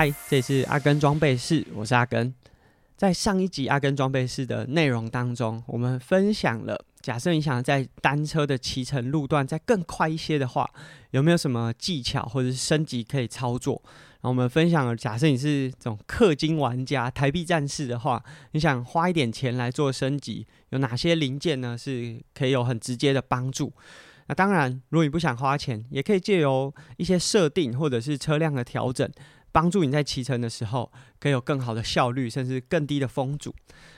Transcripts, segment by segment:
嗨，这里是阿根装备室，我是阿根。在上一集阿根装备室的内容当中，我们分享了，假设你想在单车的骑乘路段再更快一些的话，有没有什么技巧或者是升级可以操作？然后我们分享了，假设你是这种氪金玩家、台币战士的话，你想花一点钱来做升级，有哪些零件呢？是可以有很直接的帮助。那当然，如果你不想花钱，也可以借由一些设定或者是车辆的调整。帮助你在骑乘的时候可以有更好的效率，甚至更低的风阻。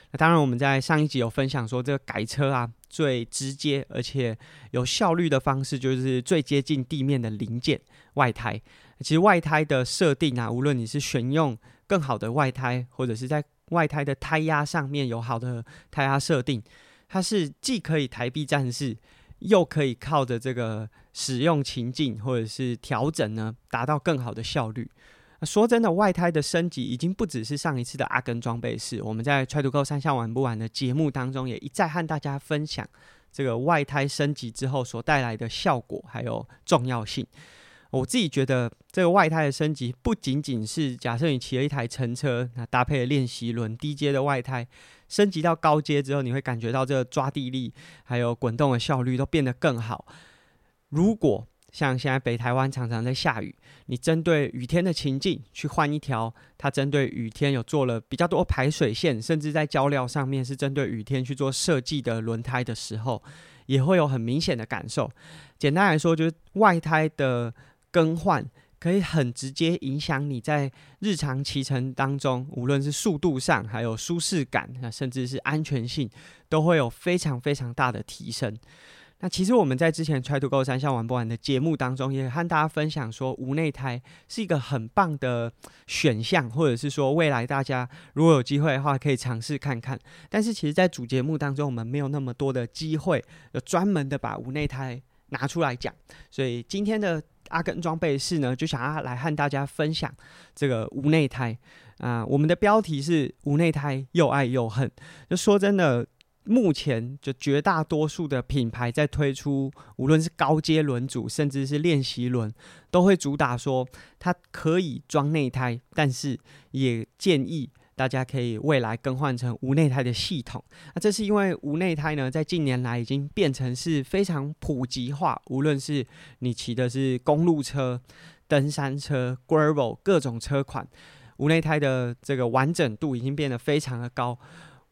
那当然，我们在上一集有分享说，这个改车啊，最直接而且有效率的方式，就是最接近地面的零件——外胎。其实外胎的设定啊，无论你是选用更好的外胎，或者是在外胎的胎压上面有好的胎压设定，它是既可以抬臂战士，又可以靠着这个使用情境或者是调整呢，达到更好的效率。说真的，外胎的升级已经不只是上一次的阿根装备式。我们在《Try to Go 三项玩不完》的节目当中，也一再和大家分享这个外胎升级之后所带来的效果还有重要性。我自己觉得，这个外胎的升级不仅仅是假设你骑了一台乘车，那搭配了练习轮低阶的外胎，升级到高阶之后，你会感觉到这个抓地力还有滚动的效率都变得更好。如果像现在北台湾常常在下雨，你针对雨天的情境去换一条，它针对雨天有做了比较多排水线，甚至在胶料上面是针对雨天去做设计的轮胎的时候，也会有很明显的感受。简单来说，就是外胎的更换可以很直接影响你在日常骑乘当中，无论是速度上，还有舒适感，甚至是安全性，都会有非常非常大的提升。那其实我们在之前 Try to Go 三项玩不完的节目当中，也和大家分享说，无内胎是一个很棒的选项，或者是说未来大家如果有机会的话，可以尝试看看。但是其实，在主节目当中，我们没有那么多的机会，有专门的把无内胎拿出来讲。所以今天的阿根装备室呢，就想要来和大家分享这个无内胎啊。我们的标题是无内胎又爱又恨。就说真的。目前就绝大多数的品牌在推出，无论是高阶轮组，甚至是练习轮，都会主打说它可以装内胎，但是也建议大家可以未来更换成无内胎的系统。那这是因为无内胎呢，在近年来已经变成是非常普及化，无论是你骑的是公路车、登山车、gravel 各种车款，无内胎的这个完整度已经变得非常的高，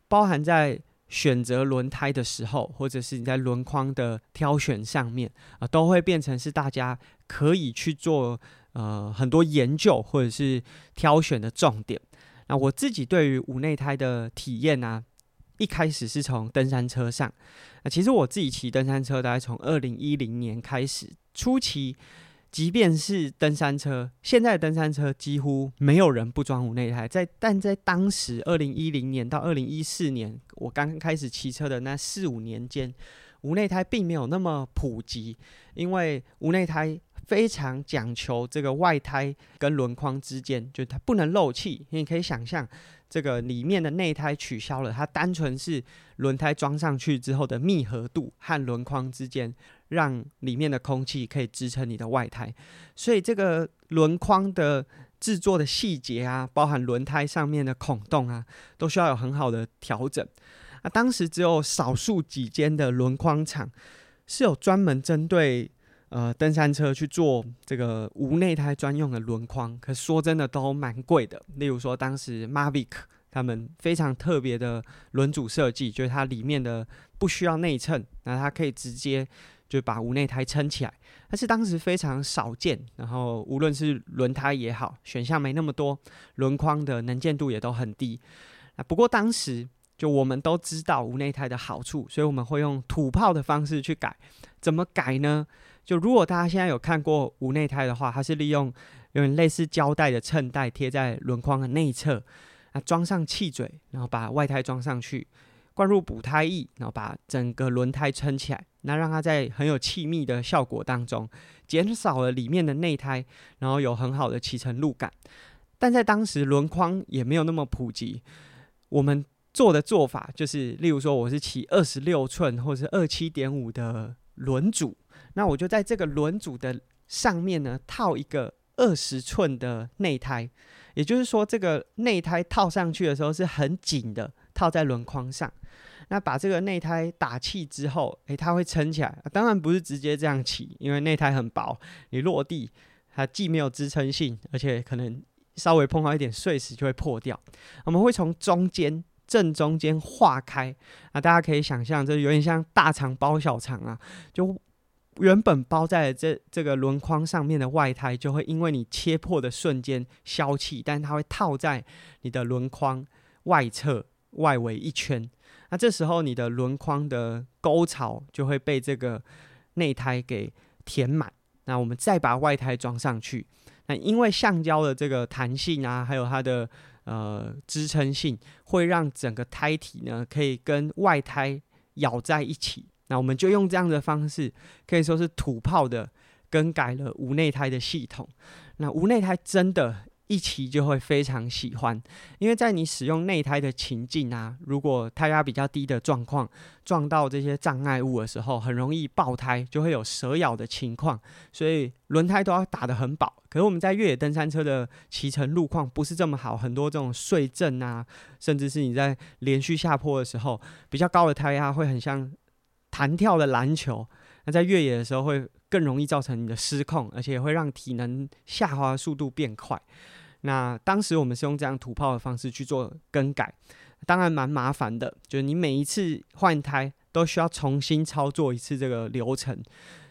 包含在。选择轮胎的时候，或者是你在轮框的挑选上面啊，都会变成是大家可以去做呃很多研究或者是挑选的重点。那我自己对于无内胎的体验呢，一开始是从登山车上。那其实我自己骑登山车，大概从二零一零年开始初期。即便是登山车，现在的登山车几乎没有人不装无内胎。在但在当时二零一零年到二零一四年，我刚开始骑车的那四五年间，无内胎并没有那么普及，因为无内胎非常讲求这个外胎跟轮框之间，就它不能漏气。你可以想象。这个里面的内胎取消了，它单纯是轮胎装上去之后的密合度和轮框之间，让里面的空气可以支撑你的外胎。所以这个轮框的制作的细节啊，包含轮胎上面的孔洞啊，都需要有很好的调整。那当时只有少数几间的轮框厂是有专门针对。呃，登山车去做这个无内胎专用的轮框，可说真的都蛮贵的。例如说，当时 Mavic 他们非常特别的轮组设计，就是它里面的不需要内衬，那它可以直接就把无内胎撑起来。但是当时非常少见，然后无论是轮胎也好，选项没那么多，轮框的能见度也都很低。啊，不过当时就我们都知道无内胎的好处，所以我们会用土炮的方式去改。怎么改呢？就如果大家现在有看过无内胎的话，它是利用有点类似胶带的衬带贴在轮框的内侧，啊，装上气嘴，然后把外胎装上去，灌入补胎液，然后把整个轮胎撑起来，那让它在很有气密的效果当中，减少了里面的内胎，然后有很好的骑乘路感。但在当时轮框也没有那么普及，我们做的做法就是，例如说我是骑二十六寸或是二七点五的轮组。那我就在这个轮组的上面呢套一个二十寸的内胎，也就是说，这个内胎套上去的时候是很紧的，套在轮框上。那把这个内胎打气之后，诶，它会撑起来。当然不是直接这样起，因为内胎很薄，你落地它既没有支撑性，而且可能稍微碰到一点碎石就会破掉。我们会从中间正中间划开，啊，大家可以想象，这有点像大肠包小肠啊，就。原本包在这这个轮框上面的外胎，就会因为你切破的瞬间消气，但它会套在你的轮框外侧外围一圈。那这时候你的轮框的沟槽就会被这个内胎给填满。那我们再把外胎装上去，那因为橡胶的这个弹性啊，还有它的呃支撑性，会让整个胎体呢可以跟外胎咬在一起。那我们就用这样的方式，可以说是土炮的更改了无内胎的系统。那无内胎真的，一骑就会非常喜欢，因为在你使用内胎的情境啊，如果胎压比较低的状况，撞到这些障碍物的时候，很容易爆胎，就会有蛇咬的情况，所以轮胎都要打得很饱。可是我们在越野登山车的骑乘路况不是这么好，很多这种碎震啊，甚至是你在连续下坡的时候，比较高的胎压会很像。弹跳的篮球，那在越野的时候会更容易造成你的失控，而且会让体能下滑速度变快。那当时我们是用这样土炮的方式去做更改，当然蛮麻烦的，就是你每一次换胎都需要重新操作一次这个流程。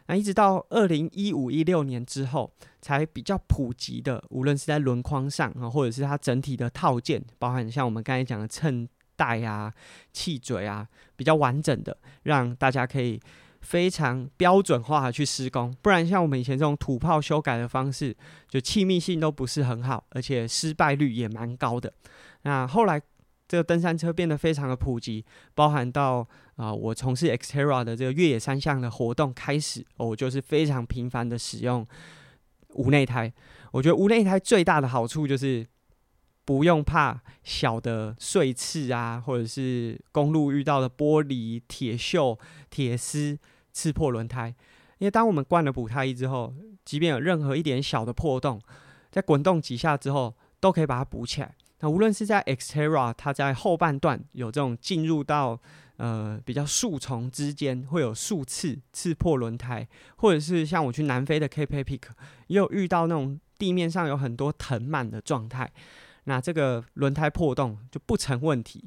那一直到二零一五一六年之后，才比较普及的，无论是在轮框上啊，或者是它整体的套件，包含像我们刚才讲的衬。带啊，气嘴啊，比较完整的，让大家可以非常标准化的去施工。不然像我们以前这种土炮修改的方式，就气密性都不是很好，而且失败率也蛮高的。那后来这个登山车变得非常的普及，包含到啊，我从事 Xterra 的这个越野三项的活动开始，我就是非常频繁的使用无内胎。我觉得无内胎最大的好处就是。不用怕小的碎刺啊，或者是公路遇到的玻璃、铁锈、铁丝刺破轮胎。因为当我们灌了补胎液之后，即便有任何一点小的破洞，在滚动几下之后，都可以把它补起来。那无论是在 Xterra，它在后半段有这种进入到呃比较树丛之间会有树刺刺破轮胎，或者是像我去南非的 Cape Peak，也有遇到那种地面上有很多藤蔓的状态。那这个轮胎破洞就不成问题。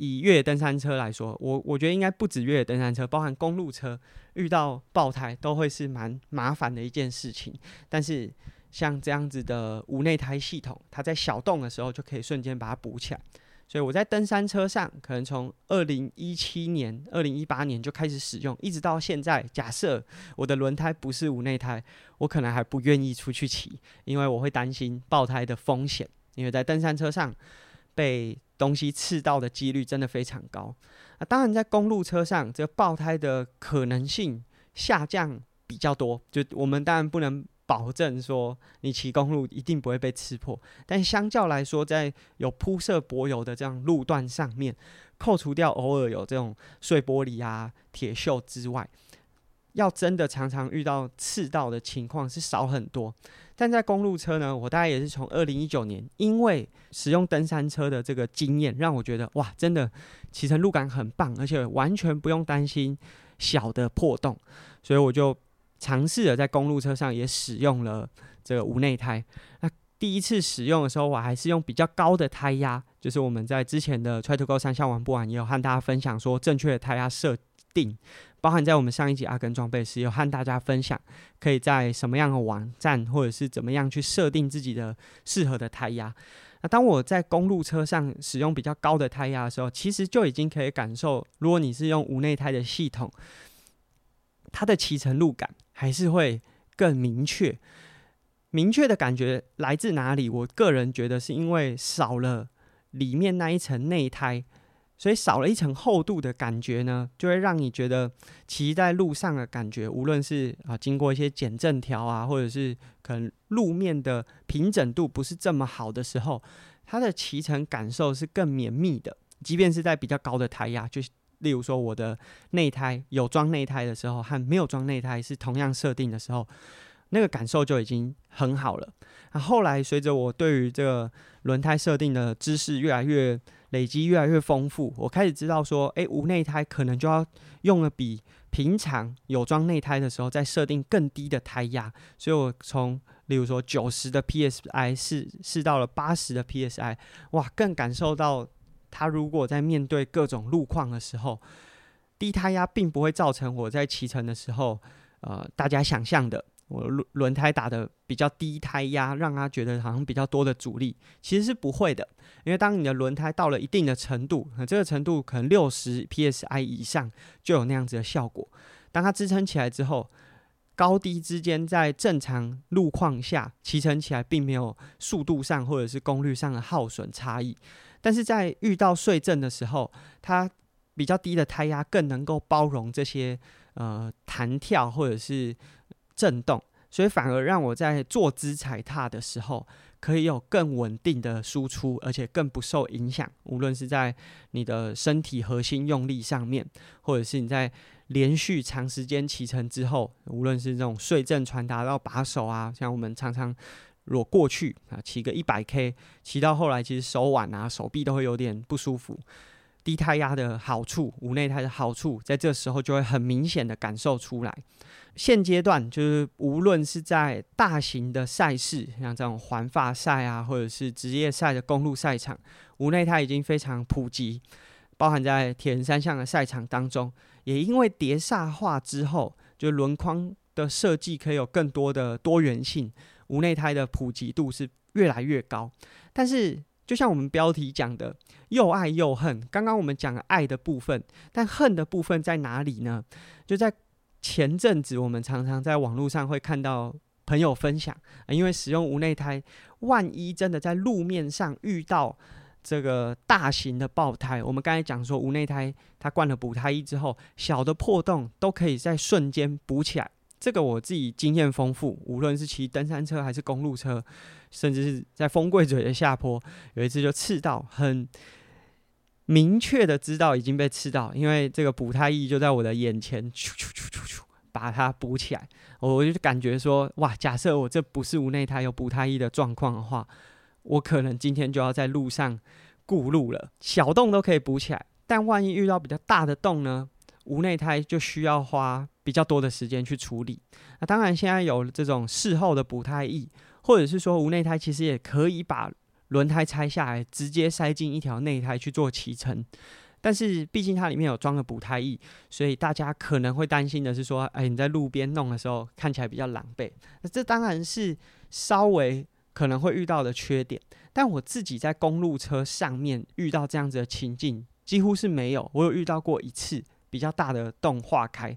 以越野登山车来说，我我觉得应该不止越野登山车，包含公路车遇到爆胎都会是蛮麻烦的一件事情。但是像这样子的无内胎系统，它在小洞的时候就可以瞬间把它补起来。所以我在登山车上，可能从二零一七年、二零一八年就开始使用，一直到现在。假设我的轮胎不是无内胎，我可能还不愿意出去骑，因为我会担心爆胎的风险。因为在登山车上被东西刺到的几率真的非常高啊！当然，在公路车上，这个爆胎的可能性下降比较多。就我们当然不能保证说你骑公路一定不会被刺破，但相较来说，在有铺设柏油的这样路段上面，扣除掉偶尔有这种碎玻璃啊、铁锈之外，要真的常常遇到刺到的情况是少很多。但在公路车呢，我大概也是从二零一九年，因为使用登山车的这个经验，让我觉得哇，真的骑乘路感很棒，而且完全不用担心小的破洞，所以我就尝试了在公路车上也使用了这个无内胎。那第一次使用的时候，我还是用比较高的胎压，就是我们在之前的 Try to Go 三项玩不完，也有和大家分享说正确的胎压设定。包含在我们上一集阿根装备时，有和大家分享，可以在什么样的网站，或者是怎么样去设定自己的适合的胎压。那当我在公路车上使用比较高的胎压的时候，其实就已经可以感受，如果你是用无内胎的系统，它的骑乘路感还是会更明确。明确的感觉来自哪里？我个人觉得是因为少了里面那一层内胎。所以少了一层厚度的感觉呢，就会让你觉得骑在路上的感觉，无论是啊经过一些减震条啊，或者是可能路面的平整度不是这么好的时候，它的骑乘感受是更绵密的。即便是在比较高的胎压，就例如说我的内胎有装内胎的时候和没有装内胎是同样设定的时候，那个感受就已经很好了。那后来随着我对于这个轮胎设定的知识越来越累积，越来越丰富，我开始知道说，诶，无内胎可能就要用了比平常有装内胎的时候再设定更低的胎压。所以我从例如说九十的 PSI 试试到了八十的 PSI，哇，更感受到它如果在面对各种路况的时候。低胎压并不会造成我在骑乘的时候，呃，大家想象的我轮轮胎打的比较低胎压，让他觉得好像比较多的阻力，其实是不会的。因为当你的轮胎到了一定的程度，这个程度可能六十 psi 以上就有那样子的效果。当它支撑起来之后，高低之间在正常路况下骑乘起来并没有速度上或者是功率上的耗损差异，但是在遇到碎震的时候，它比较低的胎压更能够包容这些呃弹跳或者是震动，所以反而让我在坐姿踩踏的时候可以有更稳定的输出，而且更不受影响。无论是在你的身体核心用力上面，或者是你在连续长时间骑乘之后，无论是这种碎震传达到把手啊，像我们常常如果过去啊骑个一百 K，骑到后来其实手腕啊手臂都会有点不舒服。低胎压的好处，无内胎的好处，在这时候就会很明显的感受出来。现阶段就是无论是在大型的赛事，像这种环法赛啊，或者是职业赛的公路赛场，无内胎已经非常普及，包含在铁人三项的赛场当中。也因为碟刹化之后，就轮框的设计可以有更多的多元性，无内胎的普及度是越来越高。但是就像我们标题讲的，又爱又恨。刚刚我们讲了爱的部分，但恨的部分在哪里呢？就在前阵子，我们常常在网络上会看到朋友分享，因为使用无内胎，万一真的在路面上遇到这个大型的爆胎，我们刚才讲说无内胎它灌了补胎衣之后，小的破洞都可以在瞬间补起来。这个我自己经验丰富，无论是骑登山车还是公路车，甚至是在风柜嘴的下坡，有一次就刺到，很明确的知道已经被刺到，因为这个补胎翼就在我的眼前，咻咻咻咻咻，把它补起来。我就感觉说，哇，假设我这不是无内胎有补胎翼的状况的话，我可能今天就要在路上顾路了。小洞都可以补起来，但万一遇到比较大的洞呢？无内胎就需要花比较多的时间去处理。那当然，现在有这种事后的补胎液，或者是说无内胎其实也可以把轮胎拆下来，直接塞进一条内胎去做骑乘。但是毕竟它里面有装了补胎液，所以大家可能会担心的是说，哎，你在路边弄的时候看起来比较狼狈。那这当然是稍微可能会遇到的缺点。但我自己在公路车上面遇到这样子的情境几乎是没有，我有遇到过一次。比较大的洞化开，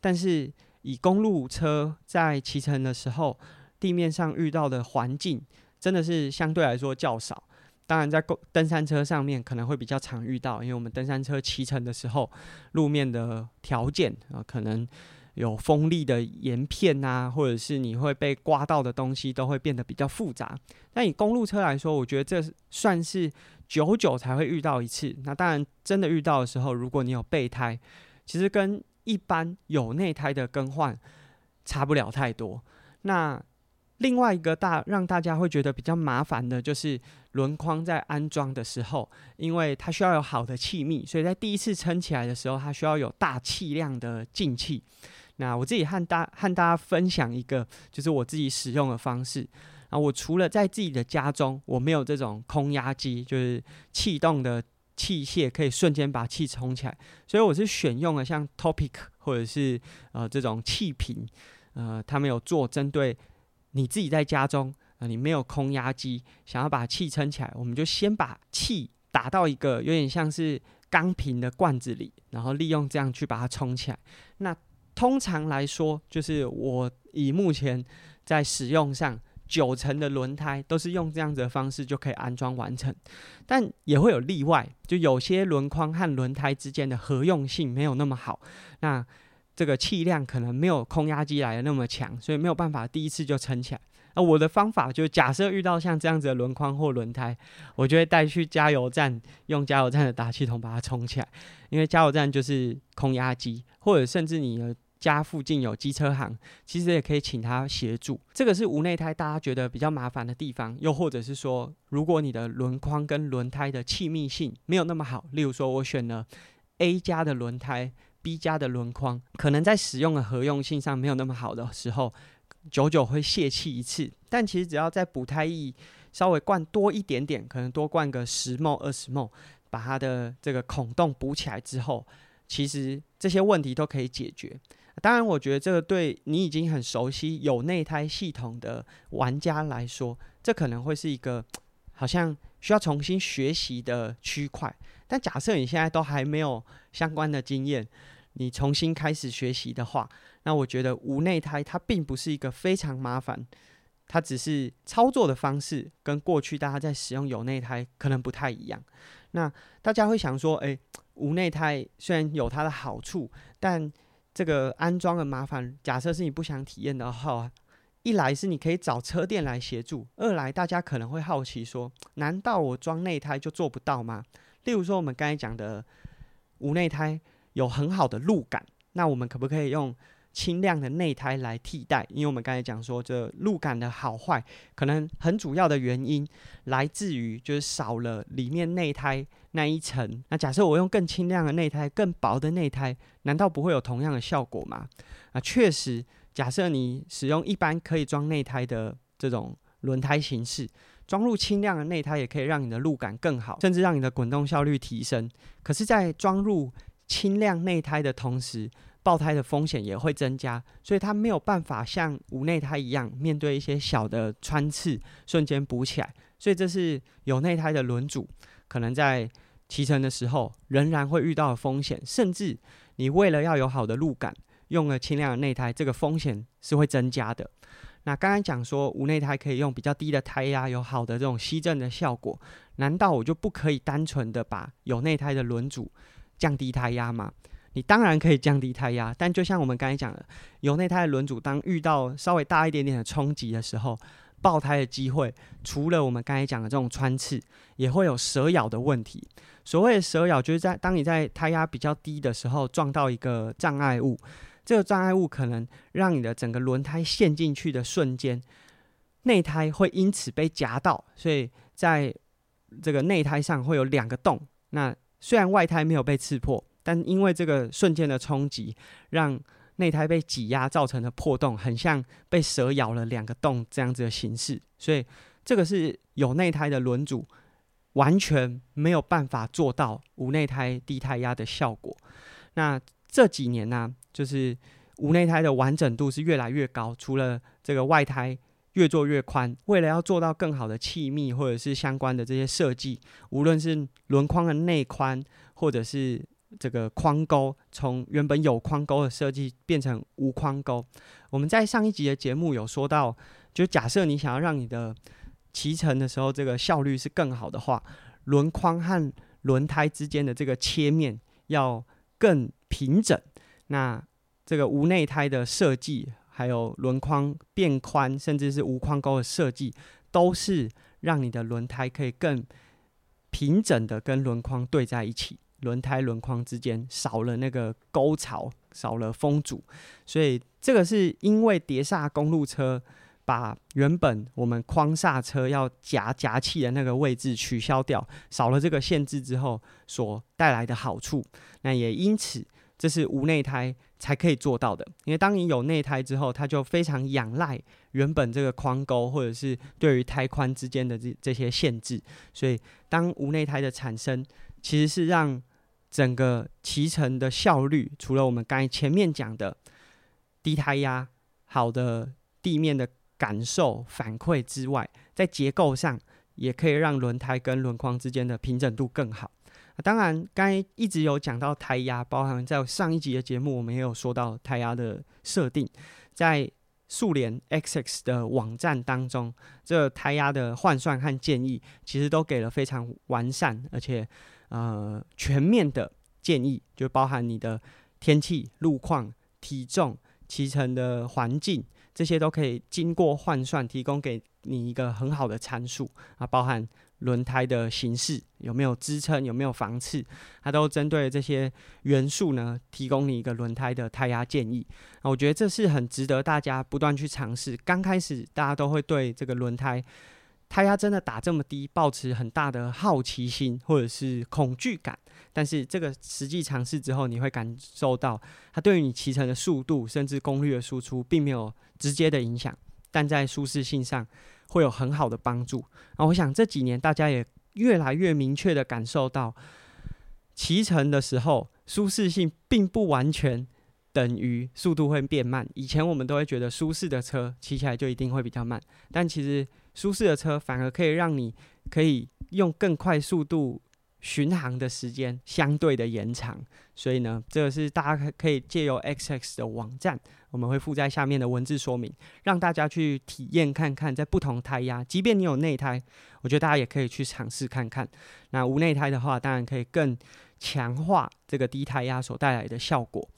但是以公路车在骑乘的时候，地面上遇到的环境真的是相对来说较少。当然，在登登山车上面可能会比较常遇到，因为我们登山车骑乘的时候，路面的条件啊，可能有锋利的岩片啊，或者是你会被刮到的东西都会变得比较复杂。但以公路车来说，我觉得这算是。久久才会遇到一次，那当然真的遇到的时候，如果你有备胎，其实跟一般有内胎的更换差不了太多。那另外一个大让大家会觉得比较麻烦的就是轮框在安装的时候，因为它需要有好的气密，所以在第一次撑起来的时候，它需要有大气量的进气。那我自己和大和大家分享一个，就是我自己使用的方式。啊，我除了在自己的家中，我没有这种空压机，就是气动的器械可以瞬间把气充起来，所以我是选用了像 Topic 或者是呃这种气瓶，呃，他们有做针对你自己在家中啊，你没有空压机，想要把气撑起来，我们就先把气打到一个有点像是钢瓶的罐子里，然后利用这样去把它充起来。那通常来说，就是我以目前在使用上。九成的轮胎都是用这样子的方式就可以安装完成，但也会有例外，就有些轮框和轮胎之间的合用性没有那么好，那这个气量可能没有空压机来的那么强，所以没有办法第一次就撑起来。那我的方法就，假设遇到像这样子的轮框或轮胎，我就会带去加油站，用加油站的打气筒把它充起来，因为加油站就是空压机，或者甚至你的家附近有机车行，其实也可以请他协助。这个是无内胎大家觉得比较麻烦的地方，又或者是说，如果你的轮框跟轮胎的气密性没有那么好，例如说我选了 A 加的轮胎，B 加的轮框，可能在使用的合用性上没有那么好的时候，久久会泄气一次。但其实只要在补胎液稍微灌多一点点，可能多灌个十沫、二十沫，把它的这个孔洞补起来之后，其实这些问题都可以解决。当然，我觉得这个对你已经很熟悉有内胎系统的玩家来说，这可能会是一个好像需要重新学习的区块。但假设你现在都还没有相关的经验，你重新开始学习的话，那我觉得无内胎它并不是一个非常麻烦，它只是操作的方式跟过去大家在使用有内胎可能不太一样。那大家会想说，诶，无内胎虽然有它的好处，但这个安装的麻烦，假设是你不想体验的话，一来是你可以找车店来协助，二来大家可能会好奇说，难道我装内胎就做不到吗？例如说我们刚才讲的无内胎有很好的路感，那我们可不可以用？轻量的内胎来替代，因为我们刚才讲说，这路感的好坏，可能很主要的原因来自于就是少了里面内胎那一层。那假设我用更轻量的内胎、更薄的内胎，难道不会有同样的效果吗？啊，确实，假设你使用一般可以装内胎的这种轮胎形式，装入轻量的内胎，也可以让你的路感更好，甚至让你的滚动效率提升。可是，在装入轻量内胎的同时，爆胎的风险也会增加，所以它没有办法像无内胎一样，面对一些小的穿刺瞬间补起来。所以这是有内胎的轮组可能在骑乘的时候仍然会遇到的风险，甚至你为了要有好的路感，用了轻量的内胎，这个风险是会增加的。那刚刚讲说无内胎可以用比较低的胎压，有好的这种吸震的效果，难道我就不可以单纯的把有内胎的轮组降低胎压吗？你当然可以降低胎压，但就像我们刚才讲的，有内胎的轮组当遇到稍微大一点点的冲击的时候，爆胎的机会，除了我们刚才讲的这种穿刺，也会有蛇咬的问题。所谓的蛇咬，就是在当你在胎压比较低的时候撞到一个障碍物，这个障碍物可能让你的整个轮胎陷进去的瞬间，内胎会因此被夹到，所以在这个内胎上会有两个洞。那虽然外胎没有被刺破。但因为这个瞬间的冲击，让内胎被挤压造成的破洞，很像被蛇咬了两个洞这样子的形式，所以这个是有内胎的轮组完全没有办法做到无内胎低胎压的效果。那这几年呢，就是无内胎的完整度是越来越高，除了这个外胎越做越宽，为了要做到更好的气密或者是相关的这些设计，无论是轮框的内宽或者是这个框钩从原本有框钩的设计变成无框钩。我们在上一集的节目有说到，就假设你想要让你的骑乘的时候这个效率是更好的话，轮框和轮胎之间的这个切面要更平整。那这个无内胎的设计，还有轮框变宽，甚至是无框钩的设计，都是让你的轮胎可以更平整的跟轮框对在一起。轮胎轮框之间少了那个沟槽，少了风阻，所以这个是因为碟刹公路车把原本我们框刹车要夹夹气的那个位置取消掉，少了这个限制之后所带来的好处。那也因此，这是无内胎才可以做到的。因为当你有内胎之后，它就非常仰赖原本这个框钩或者是对于胎宽之间的这这些限制。所以，当无内胎的产生，其实是让整个骑乘的效率，除了我们刚才前面讲的低胎压、好的地面的感受反馈之外，在结构上也可以让轮胎跟轮框之间的平整度更好。当然，刚才一直有讲到胎压，包含在上一集的节目，我们也有说到胎压的设定，在速联 XX 的网站当中，这胎压的换算和建议，其实都给了非常完善而且。呃，全面的建议就包含你的天气、路况、体重、骑乘的环境这些都可以经过换算，提供给你一个很好的参数啊，包含轮胎的形式有没有支撑，有没有防刺，它都针对这些元素呢，提供你一个轮胎的胎压建议啊。我觉得这是很值得大家不断去尝试。刚开始大家都会对这个轮胎。胎压真的打这么低，保持很大的好奇心或者是恐惧感，但是这个实际尝试之后，你会感受到它对于你骑乘的速度甚至功率的输出并没有直接的影响，但在舒适性上会有很好的帮助。啊，我想这几年大家也越来越明确的感受到，骑乘的时候舒适性并不完全等于速度会变慢。以前我们都会觉得舒适的车骑起来就一定会比较慢，但其实。舒适的车反而可以让你可以用更快速度巡航的时间相对的延长，所以呢，这个是大家可以借由 XX 的网站，我们会附在下面的文字说明，让大家去体验看看，在不同胎压，即便你有内胎，我觉得大家也可以去尝试看看。那无内胎的话，当然可以更强化这个低胎压所带来的效果。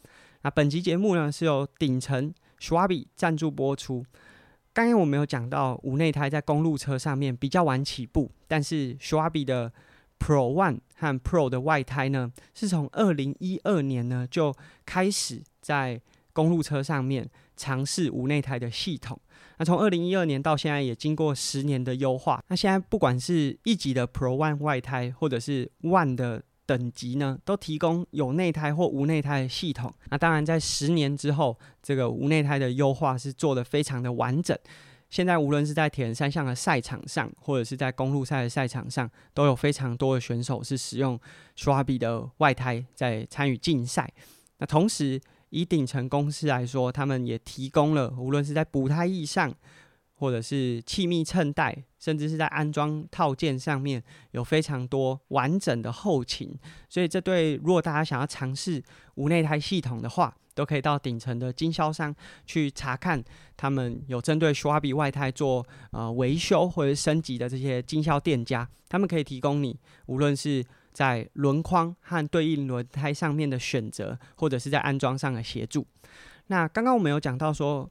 那本集节目呢，是由顶层 Schwabi 赞助播出。刚刚我们有讲到无内胎在公路车上面比较晚起步，但是 Schwabi 的 Pro One 和 Pro 的外胎呢，是从二零一二年呢就开始在公路车上面尝试无内胎的系统。那从二零一二年到现在也经过十年的优化，那现在不管是一级的 Pro One 外胎，或者是 One 的。等级呢，都提供有内胎或无内胎的系统。那当然，在十年之后，这个无内胎的优化是做的非常的完整。现在无论是在铁人三项的赛场上，或者是在公路赛的赛场上，都有非常多的选手是使用 Schwab 的外胎在参与竞赛。那同时，以顶层公司来说，他们也提供了无论是在补胎翼上。或者是气密衬带，甚至是在安装套件上面有非常多完整的后勤，所以这对如果大家想要尝试无内胎系统的话，都可以到顶层的经销商去查看，他们有针对 Schwab 外胎做呃维修或者升级的这些经销店家，他们可以提供你无论是在轮框和对应轮胎上面的选择，或者是在安装上的协助。那刚刚我们有讲到说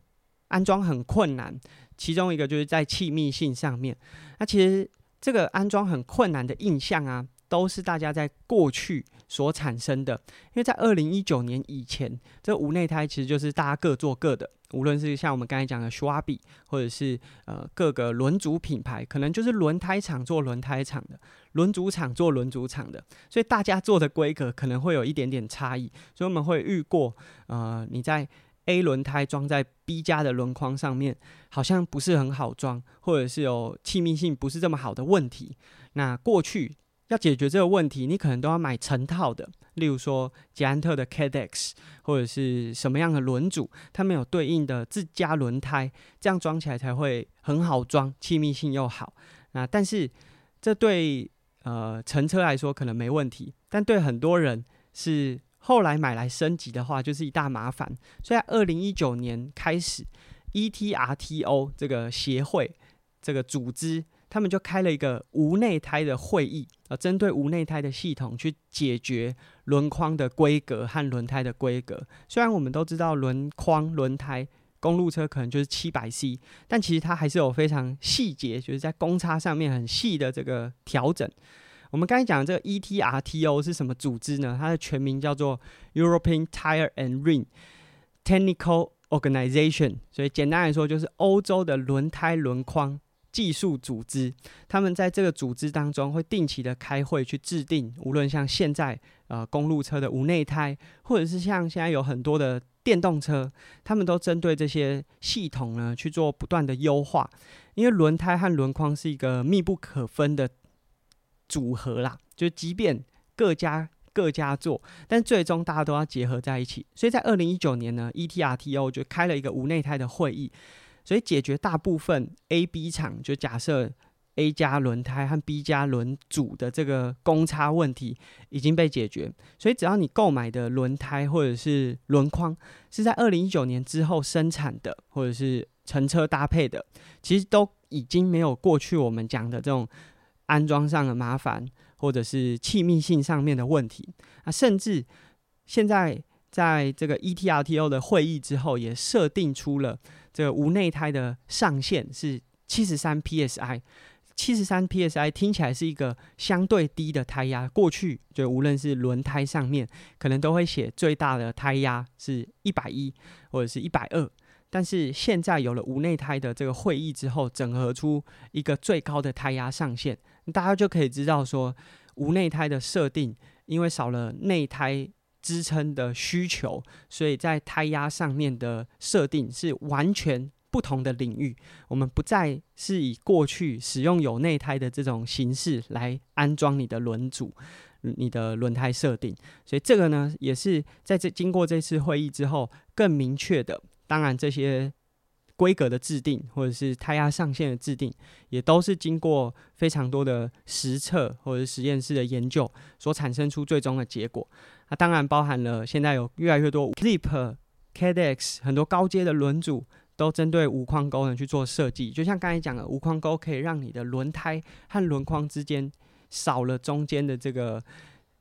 安装很困难。其中一个就是在气密性上面，那其实这个安装很困难的印象啊，都是大家在过去所产生的。因为在二零一九年以前，这无内胎其实就是大家各做各的，无论是像我们刚才讲的 Schwab，或者是呃各个轮组品牌，可能就是轮胎厂做轮胎厂的，轮组厂做轮组厂的，所以大家做的规格可能会有一点点差异。所以我们会遇过，呃，你在 A 轮胎装在 B 加的轮框上面，好像不是很好装，或者是有气密性不是这么好的问题。那过去要解决这个问题，你可能都要买成套的，例如说捷安特的 Cadex，或者是什么样的轮组，他们有对应的自家轮胎，这样装起来才会很好装，气密性又好。那但是这对呃乘车来说可能没问题，但对很多人是。后来买来升级的话，就是一大麻烦。所以，二零一九年开始，ETRTO 这个协会这个组织，他们就开了一个无内胎的会议，呃，针对无内胎的系统去解决轮框的规格和轮胎的规格。虽然我们都知道轮框、轮胎，公路车可能就是七百 C，但其实它还是有非常细节，就是在公差上面很细的这个调整。我们刚才讲的这个 ETRTO 是什么组织呢？它的全名叫做 European Tire and Ring Technical Organization，所以简单来说就是欧洲的轮胎轮框技术组织。他们在这个组织当中会定期的开会去制定，无论像现在呃公路车的无内胎，或者是像现在有很多的电动车，他们都针对这些系统呢去做不断的优化。因为轮胎和轮框是一个密不可分的。组合啦，就即便各家各家做，但最终大家都要结合在一起。所以在二零一九年呢，ETRTO 就开了一个无内胎的会议，所以解决大部分 A、B 厂就假设 A 加轮胎和 B 加轮组的这个公差问题已经被解决。所以只要你购买的轮胎或者是轮框是在二零一九年之后生产的，或者是乘车搭配的，其实都已经没有过去我们讲的这种。安装上的麻烦，或者是气密性上面的问题啊，甚至现在在这个 ETRTO 的会议之后，也设定出了这个无内胎的上限是七十三 psi。七十三 psi 听起来是一个相对低的胎压。过去就无论是轮胎上面，可能都会写最大的胎压是一百一或者是一百二。但是现在有了无内胎的这个会议之后，整合出一个最高的胎压上限，大家就可以知道说，无内胎的设定，因为少了内胎支撑的需求，所以在胎压上面的设定是完全。不同的领域，我们不再是以过去使用有内胎的这种形式来安装你的轮组、你的轮胎设定，所以这个呢，也是在这经过这次会议之后更明确的。当然，这些规格的制定或者是胎压上限的制定，也都是经过非常多的实测或者实验室的研究所产生出最终的结果。那当然包含了现在有越来越多 Clip、Cadex 很多高阶的轮组。都针对无框钩呢去做设计，就像刚才讲的，无框钩可以让你的轮胎和轮框之间少了中间的这个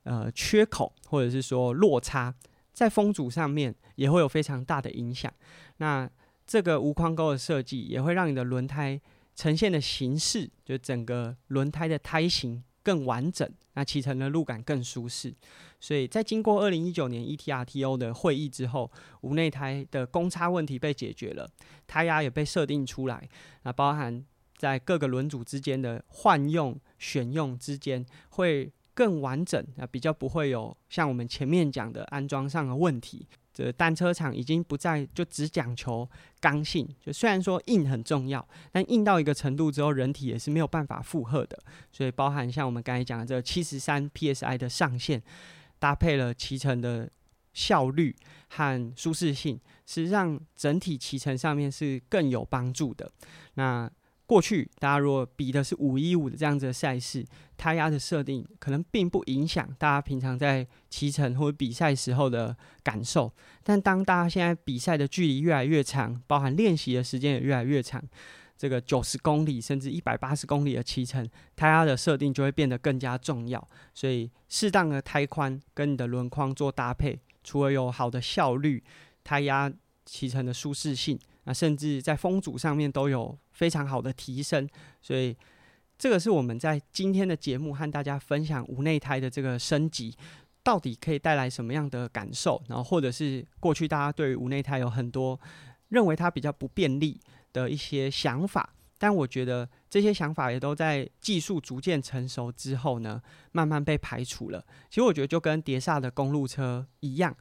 呃缺口，或者是说落差，在风阻上面也会有非常大的影响。那这个无框钩的设计也会让你的轮胎呈现的形式，就整个轮胎的胎型更完整，那骑乘的路感更舒适。所以在经过二零一九年 ETRTO 的会议之后，无内胎的公差问题被解决了，胎压也被设定出来，那包含在各个轮组之间的换用、选用之间会更完整，啊，比较不会有像我们前面讲的安装上的问题。这单车厂已经不再就只讲求刚性，就虽然说硬很重要，但硬到一个程度之后，人体也是没有办法负荷的。所以包含像我们刚才讲的这七十三 psi 的上限。搭配了骑乘的效率和舒适性，是让整体骑乘上面是更有帮助的。那过去大家如果比的是五一五的这样子的赛事，胎压的设定可能并不影响大家平常在骑乘或者比赛时候的感受。但当大家现在比赛的距离越来越长，包含练习的时间也越来越长。这个九十公里甚至一百八十公里的骑乘，胎压的设定就会变得更加重要。所以，适当的胎宽跟你的轮框做搭配，除了有好的效率、胎压、骑乘的舒适性，那甚至在风阻上面都有非常好的提升。所以，这个是我们在今天的节目和大家分享无内胎的这个升级，到底可以带来什么样的感受？然后，或者是过去大家对于无内胎有很多认为它比较不便利。的一些想法，但我觉得这些想法也都在技术逐渐成熟之后呢，慢慢被排除了。其实我觉得就跟碟刹的公路车一样，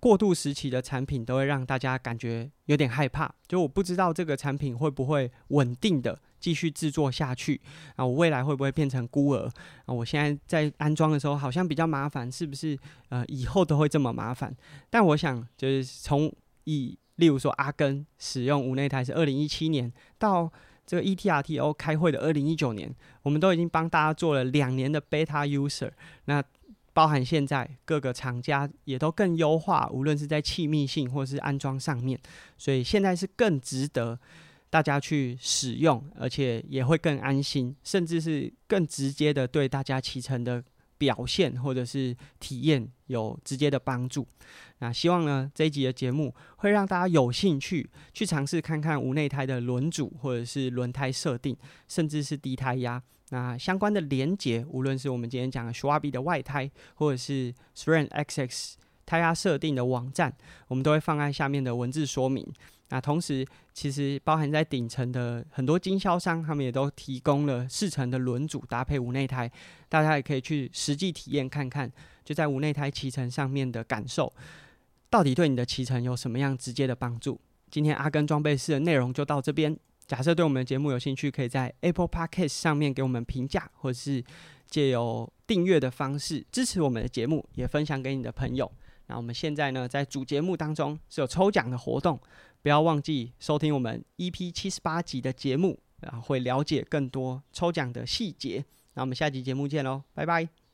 过渡时期的产品都会让大家感觉有点害怕。就我不知道这个产品会不会稳定的继续制作下去啊？我未来会不会变成孤儿啊？我现在在安装的时候好像比较麻烦，是不是？呃，以后都会这么麻烦？但我想就是从以例如说，阿根使用无内台是二零一七年到这个 ETRTO 开会的二零一九年，我们都已经帮大家做了两年的 beta user。那包含现在各个厂家也都更优化，无论是在气密性或是安装上面，所以现在是更值得大家去使用，而且也会更安心，甚至是更直接的对大家骑乘的。表现或者是体验有直接的帮助。那希望呢这一集的节目会让大家有兴趣去尝试看看无内胎的轮组或者是轮胎设定，甚至是低胎压。那相关的连接，无论是我们今天讲的 s h w a b 的外胎，或者是 Sprint XX 胎压设定的网站，我们都会放在下面的文字说明。那同时，其实包含在顶层的很多经销商，他们也都提供了四层的轮组搭配无内胎，大家也可以去实际体验看看，就在无内胎骑乘上面的感受，到底对你的骑乘有什么样直接的帮助？今天阿根装备室的内容就到这边。假设对我们的节目有兴趣，可以在 Apple Podcast 上面给我们评价，或者是借由订阅的方式支持我们的节目，也分享给你的朋友。那我们现在呢，在主节目当中是有抽奖的活动。不要忘记收听我们 EP 七十八集的节目，然后会了解更多抽奖的细节。那我们下集节目见喽，拜拜。